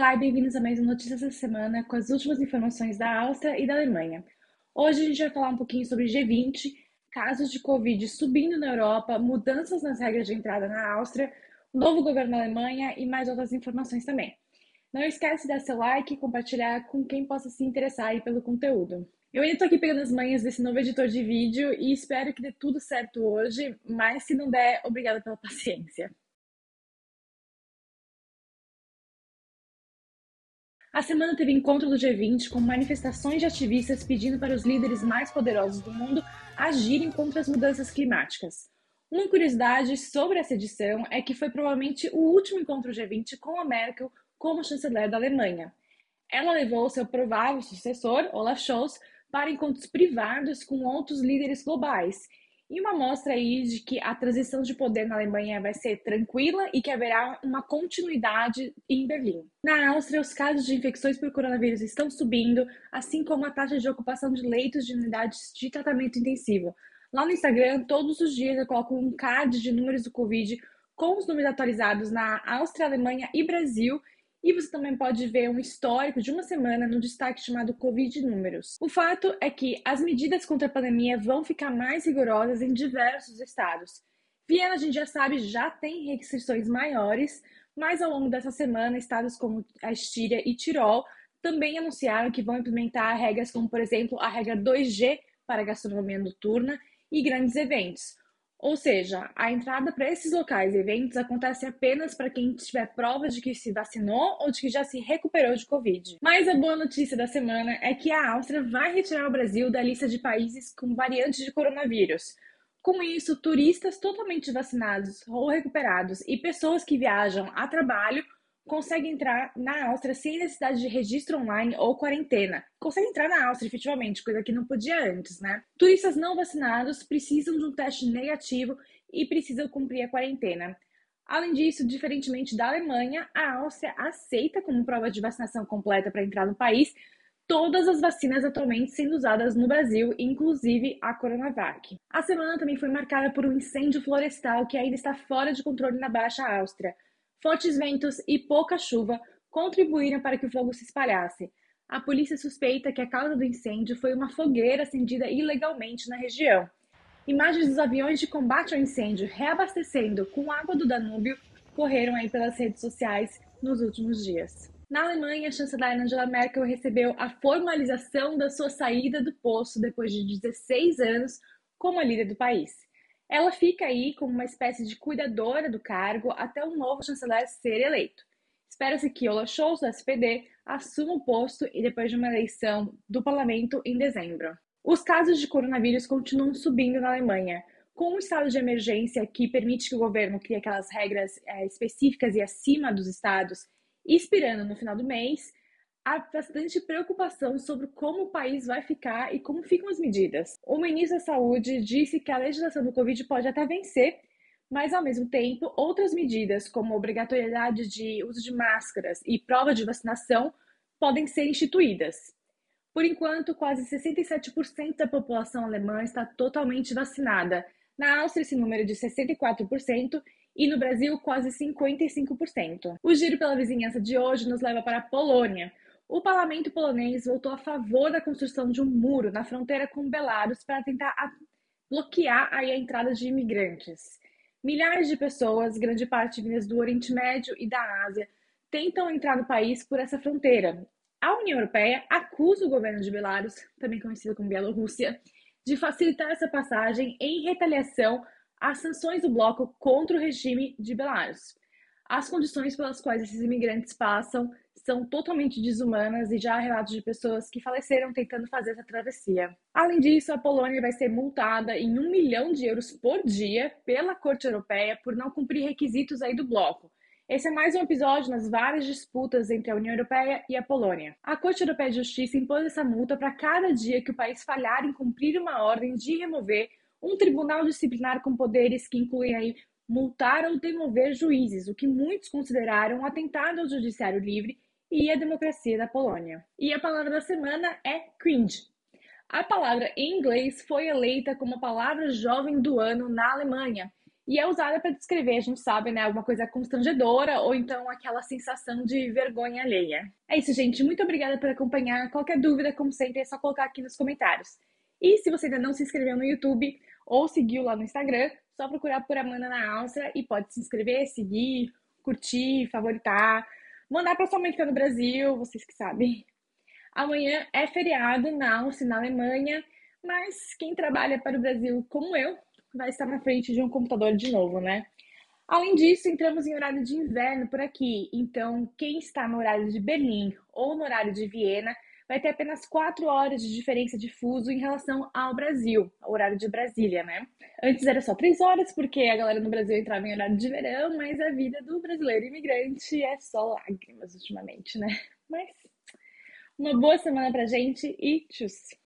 Olá e bem-vindos a mais uma Notícias da Semana com as últimas informações da Áustria e da Alemanha. Hoje a gente vai falar um pouquinho sobre G20, casos de Covid subindo na Europa, mudanças nas regras de entrada na Áustria, novo governo da Alemanha e mais outras informações também. Não esquece de dar seu like e compartilhar com quem possa se interessar pelo conteúdo. Eu ainda tô aqui pegando as manhas desse novo editor de vídeo e espero que dê tudo certo hoje, mas se não der, obrigada pela paciência. A semana teve encontro do G20 com manifestações de ativistas pedindo para os líderes mais poderosos do mundo agirem contra as mudanças climáticas. Uma curiosidade sobre essa edição é que foi provavelmente o último encontro G20 com a Merkel como chanceler da Alemanha. Ela levou seu provável sucessor, Olaf Scholz, para encontros privados com outros líderes globais e uma mostra aí de que a transição de poder na Alemanha vai ser tranquila e que haverá uma continuidade em Berlim. Na Áustria, os casos de infecções por coronavírus estão subindo, assim como a taxa de ocupação de leitos de unidades de tratamento intensivo. Lá no Instagram, todos os dias eu coloco um card de números do Covid com os números atualizados na Áustria, Alemanha e Brasil e você também pode ver um histórico de uma semana no destaque chamado Covid Números. O fato é que as medidas contra a pandemia vão ficar mais rigorosas em diversos estados. Viena, a gente já sabe, já tem restrições maiores, mas ao longo dessa semana, estados como a Estíria e Tirol também anunciaram que vão implementar regras como, por exemplo, a regra 2G para gastronomia noturna e grandes eventos. Ou seja, a entrada para esses locais e eventos acontece apenas para quem tiver prova de que se vacinou ou de que já se recuperou de Covid. Mas a boa notícia da semana é que a Áustria vai retirar o Brasil da lista de países com variantes de coronavírus. Com isso, turistas totalmente vacinados ou recuperados e pessoas que viajam a trabalho consegue entrar na Áustria sem necessidade de registro online ou quarentena. Consegue entrar na Áustria, efetivamente, coisa que não podia antes, né? Turistas não vacinados precisam de um teste negativo e precisam cumprir a quarentena. Além disso, diferentemente da Alemanha, a Áustria aceita como prova de vacinação completa para entrar no país todas as vacinas atualmente sendo usadas no Brasil, inclusive a Coronavac. A semana também foi marcada por um incêndio florestal que ainda está fora de controle na Baixa Áustria. Fortes ventos e pouca chuva contribuíram para que o fogo se espalhasse. A polícia suspeita que a causa do incêndio foi uma fogueira acendida ilegalmente na região. Imagens dos aviões de combate ao incêndio reabastecendo com água do Danúbio correram aí pelas redes sociais nos últimos dias. Na Alemanha, a chanceler Angela Merkel recebeu a formalização da sua saída do posto depois de 16 anos como líder do país. Ela fica aí como uma espécie de cuidadora do cargo até o novo chanceler ser eleito. Espera-se que Olaf Scholz, do SPD, assuma o posto e depois de uma eleição do parlamento em dezembro. Os casos de coronavírus continuam subindo na Alemanha. Com o estado de emergência que permite que o governo crie aquelas regras é, específicas e acima dos estados, expirando no final do mês, há bastante preocupação sobre como o país vai ficar e como ficam as medidas. O ministro da Saúde disse que a legislação do Covid pode até vencer, mas ao mesmo tempo, outras medidas, como obrigatoriedade de uso de máscaras e prova de vacinação, podem ser instituídas. Por enquanto, quase 67% da população alemã está totalmente vacinada. Na Áustria, esse número é de 64% e no Brasil, quase 55%. O giro pela vizinhança de hoje nos leva para a Polônia, o parlamento polonês votou a favor da construção de um muro na fronteira com Belarus para tentar bloquear a entrada de imigrantes. Milhares de pessoas, grande parte vindas do Oriente Médio e da Ásia, tentam entrar no país por essa fronteira. A União Europeia acusa o governo de Belarus, também conhecido como Bielorrússia, de facilitar essa passagem em retaliação às sanções do bloco contra o regime de Belarus. As condições pelas quais esses imigrantes passam são totalmente desumanas e já há relatos de pessoas que faleceram tentando fazer essa travessia. Além disso, a Polônia vai ser multada em um milhão de euros por dia pela Corte Europeia por não cumprir requisitos aí do bloco. Esse é mais um episódio nas várias disputas entre a União Europeia e a Polônia. A Corte Europeia de Justiça impôs essa multa para cada dia que o país falhar em cumprir uma ordem de remover um tribunal disciplinar com poderes que incluem aí multar ou demover juízes, o que muitos consideraram um atentado ao judiciário livre e a democracia da Polônia. E a palavra da semana é cringe. A palavra em inglês foi eleita como a palavra jovem do ano na Alemanha e é usada para descrever, a gente sabe, né, alguma coisa constrangedora ou então aquela sensação de vergonha alheia. É isso, gente. Muito obrigada por acompanhar. Qualquer dúvida, como sempre, é só colocar aqui nos comentários. E se você ainda não se inscreveu no YouTube ou seguiu lá no Instagram, só procurar por Amanda na Áustria e pode se inscrever, seguir, curtir, favoritar, mandar para sua mãe que tá no Brasil, vocês que sabem. Amanhã é feriado na Áustria, na Alemanha, mas quem trabalha para o Brasil como eu vai estar na frente de um computador de novo, né? Além disso, entramos em horário de inverno por aqui, então quem está no horário de Berlim ou no horário de Viena vai ter apenas 4 horas de diferença de fuso em relação ao Brasil, ao horário de Brasília, né? Antes era só 3 horas, porque a galera no Brasil entrava em horário de verão, mas a vida do brasileiro imigrante é só lágrimas ultimamente, né? Mas uma boa semana pra gente e tchau!